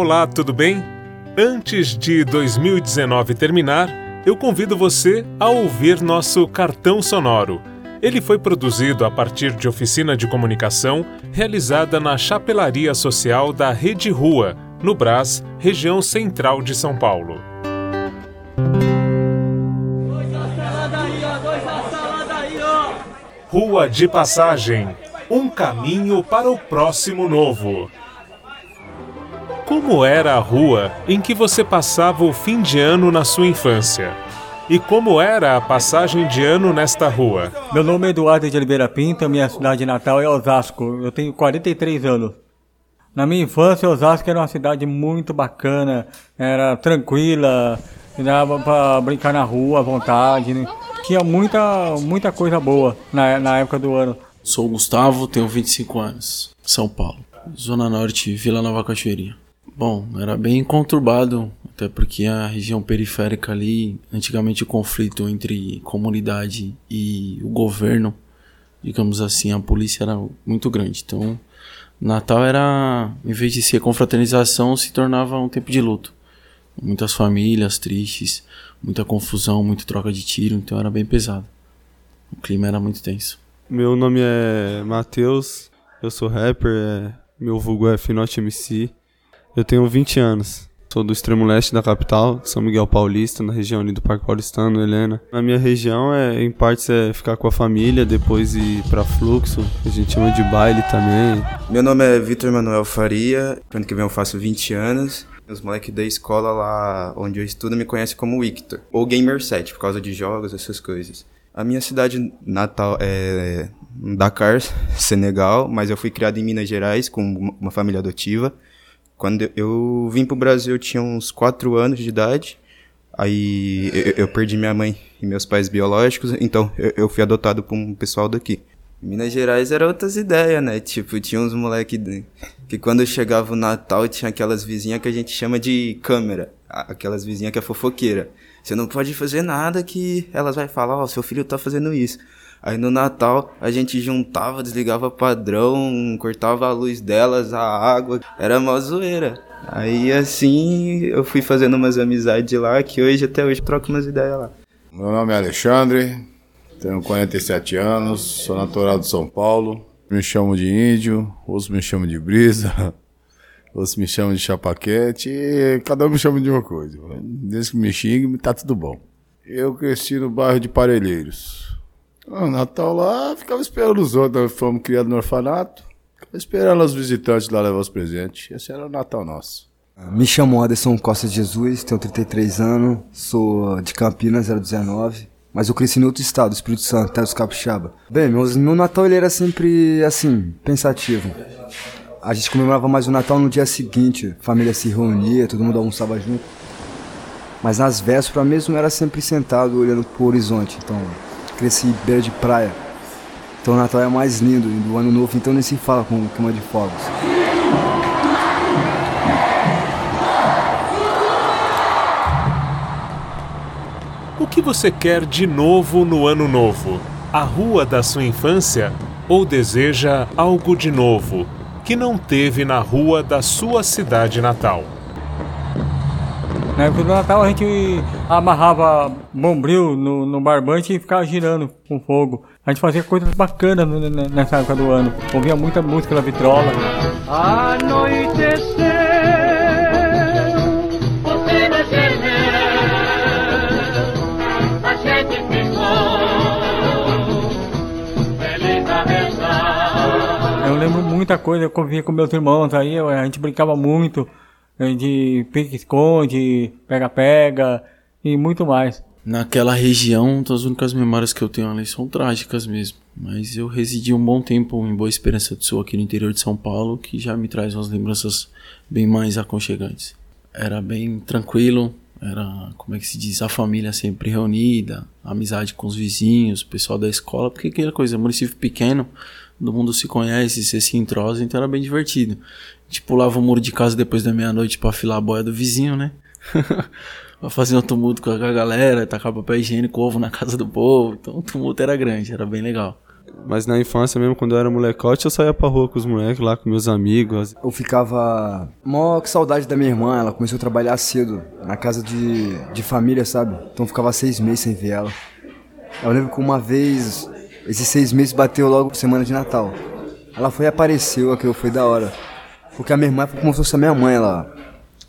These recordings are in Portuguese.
Olá, tudo bem? Antes de 2019 terminar, eu convido você a ouvir nosso cartão sonoro. Ele foi produzido a partir de oficina de comunicação realizada na Chapelaria Social da Rede Rua, no Brás, região central de São Paulo. Rua de Passagem um caminho para o próximo novo. Como era a rua em que você passava o fim de ano na sua infância? E como era a passagem de ano nesta rua? Meu nome é Eduardo de Oliveira Pinto, minha cidade natal é Osasco. Eu tenho 43 anos. Na minha infância, Osasco era uma cidade muito bacana, era tranquila, dava para brincar na rua à vontade. Né? Tinha muita, muita coisa boa na, na época do ano. Sou o Gustavo, tenho 25 anos, São Paulo, Zona Norte, Vila Nova Cachoeirinha. Bom, era bem conturbado, até porque a região periférica ali, antigamente o conflito entre comunidade e o governo, digamos assim, a polícia era muito grande. Então, Natal era, em vez de ser confraternização, se tornava um tempo de luto. Muitas famílias tristes, muita confusão, muita troca de tiro, então era bem pesado. O clima era muito tenso. Meu nome é Matheus, eu sou rapper, é, meu vulgo é Finote MC. Eu tenho 20 anos. Sou do extremo leste da capital, São Miguel Paulista, na região ali do Parque Paulistano, Helena. Na minha região, é, em partes, é ficar com a família, depois ir pra fluxo, a gente chama de baile também. Meu nome é Vitor Manuel Faria, ano que vem eu faço 20 anos. Os moleques da escola lá onde eu estudo me conhecem como Victor, ou Gamer 7, por causa de jogos, essas coisas. A minha cidade natal é Dakar, Senegal, mas eu fui criado em Minas Gerais com uma família adotiva. Quando eu vim pro Brasil eu tinha uns 4 anos de idade. Aí eu, eu, perdi minha mãe e meus pais biológicos, então eu, eu fui adotado por um pessoal daqui. Minas Gerais era outras ideias, né? Tipo, tinha uns moleque que quando chegava o Natal tinha aquelas vizinhas que a gente chama de câmera. Aquelas vizinhas que é fofoqueira. Você não pode fazer nada que elas vai falar, ó, oh, seu filho tá fazendo isso. Aí no Natal a gente juntava, desligava padrão, cortava a luz delas, a água, era mó zoeira. Aí assim eu fui fazendo umas amizades lá que hoje até hoje troco umas ideias lá. Meu nome é Alexandre, tenho 47 anos, sou natural de São Paulo, me chamo de índio, outros me chamam de brisa, outros me chamam de chapaquete, e cada um me chama de uma coisa. Desde que me xingue, tá tudo bom. Eu cresci no bairro de Parelheiros. No Natal lá, ficava esperando os outros, nós fomos criados no orfanato, ficava esperando os visitantes lá levar os presentes. Esse era o Natal nosso. Me chamo Anderson Costa Jesus, tenho 33 anos, sou de Campinas, 019, mas eu cresci em outro estado, Espírito Santo, Terra dos Capixaba. Bem, meu, Natal ele era sempre, assim, pensativo a gente comemorava mais o Natal no dia seguinte, família se reunia, todo mundo almoçava junto. Mas nas vésperas mesmo era sempre sentado olhando pro horizonte, então cresci beira de praia. Então o Natal é mais lindo, e do ano novo então nem se fala com queima de fogos. O que você quer de novo no ano novo? A rua da sua infância? Ou deseja algo de novo, que não teve na rua da sua cidade natal. Na época do Natal a gente amarrava bombril no, no barbante e ficava girando com fogo. A gente fazia coisas bacanas nessa época do ano. Ouvia muita música da vitrola. Anoitecer lembro muita coisa, eu convivia com meus irmãos aí, a gente brincava muito de pique-esconde, pega-pega e muito mais. Naquela região, as únicas memórias que eu tenho ali são trágicas mesmo. Mas eu residi um bom tempo em Boa Esperança do Sul, aqui no interior de São Paulo, que já me traz umas lembranças bem mais aconchegantes. Era bem tranquilo, era, como é que se diz, a família sempre reunida, amizade com os vizinhos, pessoal da escola, porque aquela coisa, município pequeno, todo mundo se conhece, você se entrosa, então era bem divertido. A gente pulava o muro de casa depois da meia-noite para afilar a boia do vizinho, né? pra fazer um tumulto com a galera, tacar papel higiênico, ovo na casa do povo. Então o tumulto era grande, era bem legal. Mas na infância mesmo, quando eu era molecote, eu saía pra rua com os moleques lá, com meus amigos. Eu ficava mó que saudade da minha irmã, ela começou a trabalhar cedo, na casa de, de família, sabe? Então eu ficava seis meses sem ver ela. Eu lembro que uma vez, esses seis meses bateu logo semana de Natal. Ela foi e apareceu, aquilo foi da hora. Porque a minha irmã foi como se fosse a minha mãe, ela,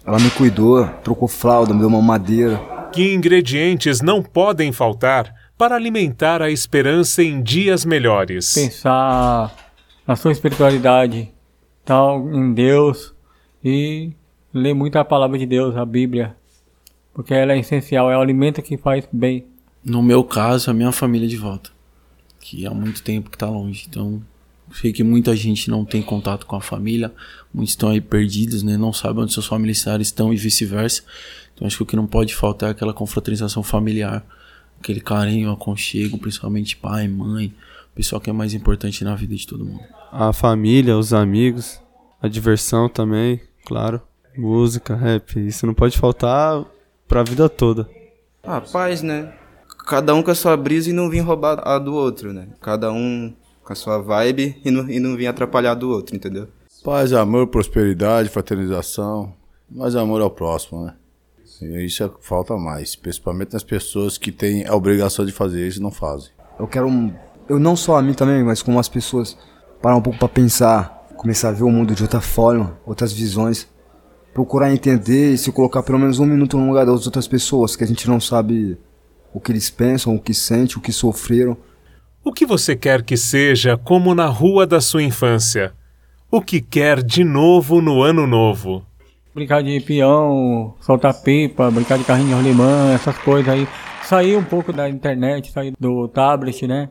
ela me cuidou, trocou fralda, me deu uma madeira. Que ingredientes não podem faltar para alimentar a esperança em dias melhores. Pensar na sua espiritualidade, tal, em Deus e ler muito a palavra de Deus, a Bíblia, porque ela é essencial, é o alimento que faz bem. No meu caso, a minha família de volta, que há muito tempo que está longe, então sei que muita gente não tem contato com a família, muitos estão aí perdidos, né? Não sabem onde seus familiares estão e vice-versa. Então acho que o que não pode faltar é aquela confraternização familiar aquele carinho, aconchego, principalmente pai, mãe, o pessoal que é mais importante na vida de todo mundo. A família, os amigos, a diversão também, claro. Música, rap, isso não pode faltar pra vida toda. Ah, paz, né? Cada um com a sua brisa e não vir roubar a do outro, né? Cada um com a sua vibe e não, e não vir atrapalhar do outro, entendeu? Paz, amor, prosperidade, fraternização, mais amor ao próximo, né? Isso é, falta mais, principalmente nas pessoas que têm a obrigação de fazer isso e não fazem. Eu quero, um, eu não só a mim também, mas como as pessoas, parar um pouco para pensar, começar a ver o mundo de outra forma, outras visões, procurar entender e se colocar pelo menos um minuto no lugar das outras pessoas, que a gente não sabe o que eles pensam, o que sentem, o que sofreram. O que você quer que seja como na rua da sua infância? O que quer de novo no ano novo? Brincar de peão, soltar pipa, brincar de carrinho de rolimã, essas coisas aí. Sair um pouco da internet, sair do tablet, né?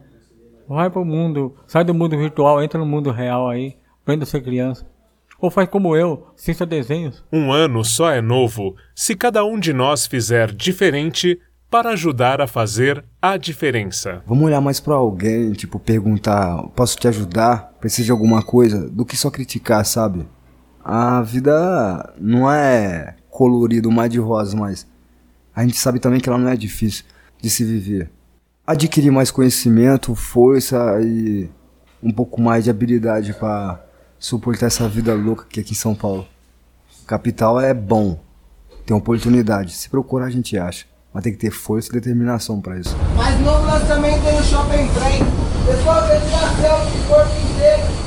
Vai pro mundo, sai do mundo virtual, entra no mundo real aí, aprenda a ser criança. Ou faz como eu, assista desenhos. Um ano só é novo se cada um de nós fizer diferente para ajudar a fazer a diferença. Vamos olhar mais para alguém, tipo, perguntar: posso te ajudar? Precisa de alguma coisa? Do que só criticar, sabe? A vida não é colorido, mar de rosa, mas a gente sabe também que ela não é difícil de se viver. Adquirir mais conhecimento, força e um pouco mais de habilidade para suportar essa vida louca que é aqui em São Paulo. Capital é bom, tem oportunidade. Se procurar, a gente acha. Mas tem que ter força e determinação para isso. Mais novo lançamento no Shopping Trem. Pessoal, vem corpo inteiro.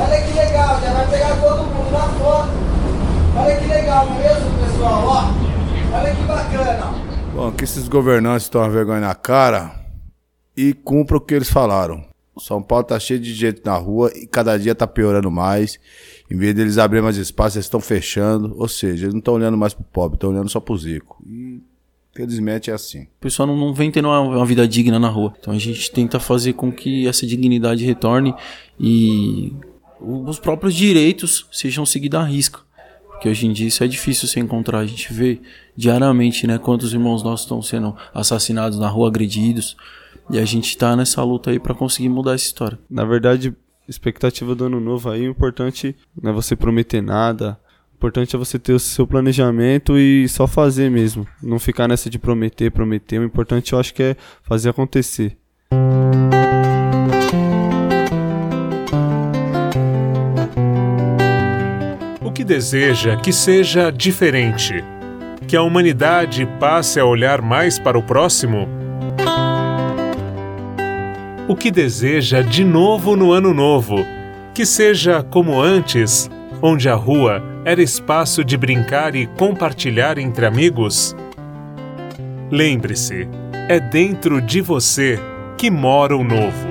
Olha que legal, já vai pegar todo mundo na foto. Olha que legal, não é mesmo, pessoal? Ó, olha que bacana. Bom, que esses governantes tomam vergonha na cara e cumpram o que eles falaram. São Paulo tá cheio de gente na rua e cada dia tá piorando mais. Em vez deles abrirem mais espaço, eles estão fechando. Ou seja, eles não estão olhando mais pro pobre, estão olhando só pro rico. E Felizmente é assim. O pessoal não, não vem tendo uma, uma, vida digna na rua. Então a gente tenta fazer com que essa dignidade retorne e os próprios direitos sejam seguidos à risca. Porque hoje em dia isso é difícil se encontrar. A gente vê diariamente né, quantos irmãos nossos estão sendo assassinados na rua, agredidos. E a gente está nessa luta aí para conseguir mudar essa história. Na verdade, expectativa do ano novo aí, o importante não é você prometer nada. O importante é você ter o seu planejamento e só fazer mesmo. Não ficar nessa de prometer, prometer. O importante eu acho que é fazer acontecer. Deseja que seja diferente, que a humanidade passe a olhar mais para o próximo? O que deseja de novo no ano novo? Que seja como antes, onde a rua era espaço de brincar e compartilhar entre amigos? Lembre-se, é dentro de você que mora o novo.